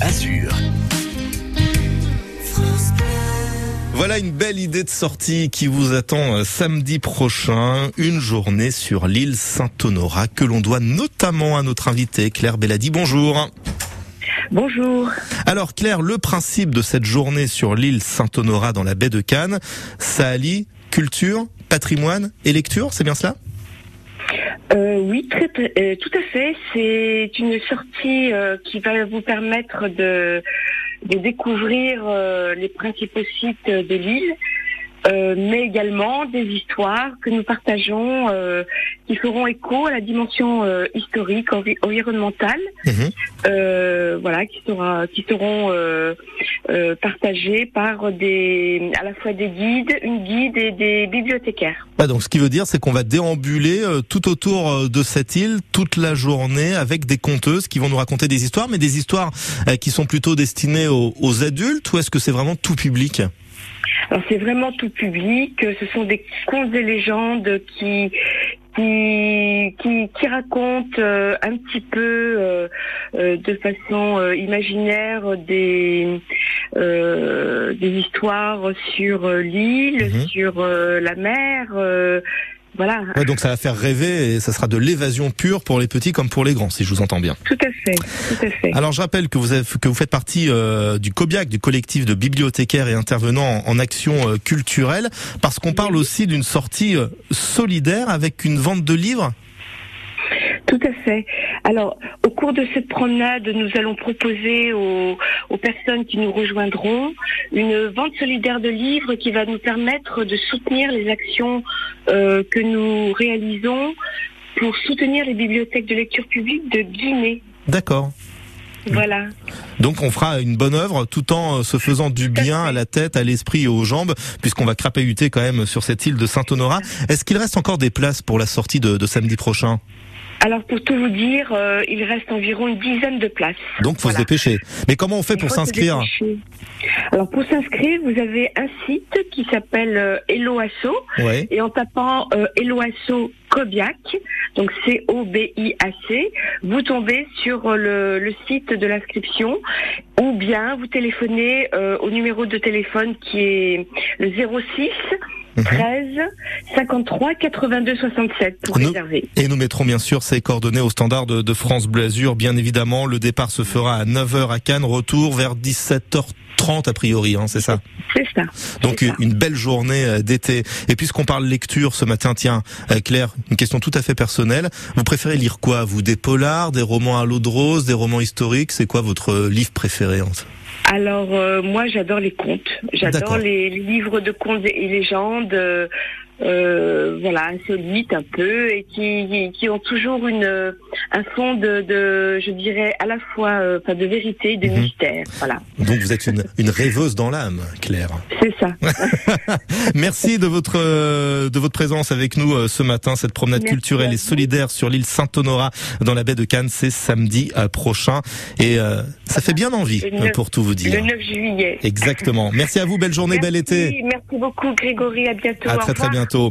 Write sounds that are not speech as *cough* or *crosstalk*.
Azur. Voilà une belle idée de sortie qui vous attend euh, samedi prochain, une journée sur l'île Saint-Honorat que l'on doit notamment à notre invité Claire Belladi. Bonjour. Bonjour. Alors Claire, le principe de cette journée sur l'île Saint-Honorat dans la baie de Cannes, ça allie culture, patrimoine et lecture, c'est bien cela? Euh, oui, très, euh, tout à fait. C'est une sortie euh, qui va vous permettre de, de découvrir euh, les principaux sites de l'île, euh, mais également des histoires que nous partageons euh, qui feront écho à la dimension euh, historique, envi- environnementale, Mhm. voilà, qui sera, qui seront partagées par des, à la fois des guides, une guide et des bibliothécaires. Ah, donc ce qui veut dire c'est qu'on va déambuler tout autour de cette île toute la journée avec des conteuses qui vont nous raconter des histoires, mais des histoires qui sont plutôt destinées aux, aux adultes ou est-ce que c'est vraiment tout public? Alors c'est vraiment tout public. Ce sont des contes et légendes qui qui qui, qui racontent euh, un petit peu euh, euh, de façon euh, imaginaire des euh, des histoires sur euh, l'île, Mhm. sur euh, la mer. Voilà, Ouais, donc ça va faire rêver et ça sera de l'évasion pure pour les petits comme pour les grands, si je vous entends bien. tout à fait, tout à fait. Alors je rappelle que vous, avez, que vous faites partie euh, du COBIAC, du collectif de bibliothécaires et intervenants en, en action euh, culturelle, parce qu'on parle aussi d'une sortie euh, solidaire avec une vente de livres. Tout à fait. Alors, au cours de cette promenade, nous allons proposer aux, aux personnes qui nous rejoindront une vente solidaire de livres qui va nous permettre de soutenir les actions euh, que nous réalisons pour soutenir les bibliothèques de lecture publique de Guinée. D'accord. Voilà. Donc on fera une bonne œuvre tout en euh, se faisant du bien à la tête, à l'esprit et aux jambes, puisqu'on va crapahuter quand même sur cette île de Saint-Honorat. Est-ce qu'il reste encore des places pour la sortie de, de samedi prochain? Alors, pour tout vous dire, euh, il reste environ une dizaine de places. Donc faut se dépêcher. Mais comment on fait Il pour s'inscrire. Alors, pour s'inscrire, vous avez un site qui s'appelle euh, Hello Asso. Ouais. et en tapant euh, Eloasso Cobiac, donc C-O-B-I-A-C, vous tombez sur euh, le, le site de l'inscription ou bien vous téléphonez euh, au numéro de téléphone qui est le 06 Mhm. 13 53 82 67 pour Nous- réserver. Et nous mettrons bien sûr ces coordonnées au standard de, de France Bleu Azur, bien évidemment. Le départ se fera à 9h à Cannes, retour vers 17h30 a priori, hein, c'est ça C'est ça. Donc ça. une belle journée euh, d'été. Et puisqu'on parle lecture ce matin, tiens, euh, Claire, une question tout à fait personnelle. Vous préférez lire quoi Vous des polars, des romans à l'eau de rose, des romans historiques? C'est quoi votre euh, livre préféré en fait? Alors euh, moi j'adore les contes, j'adore les, les livres de contes et légendes, euh, euh, voilà insolites un peu et qui, qui ont toujours une euh, un fond de, de je dirais à la fois euh, de vérité, de Mhm. mystère, voilà Donc vous êtes une, une rêveuse dans l'âme, Claire. c'est ça. *laughs* Merci de votre euh, de votre présence avec nous euh, ce matin. Cette promenade Merci culturelle et solidaire sur l'île Saint-Honorat dans la baie de Cannes, c'est samedi euh, prochain. Et euh, ça fait bien envie, Le pour tout vous Le dire. 9 juillet. Exactement. Merci à vous. Belle journée, bel été. Merci, merci beaucoup Grégory, à bientôt. À très très bientôt.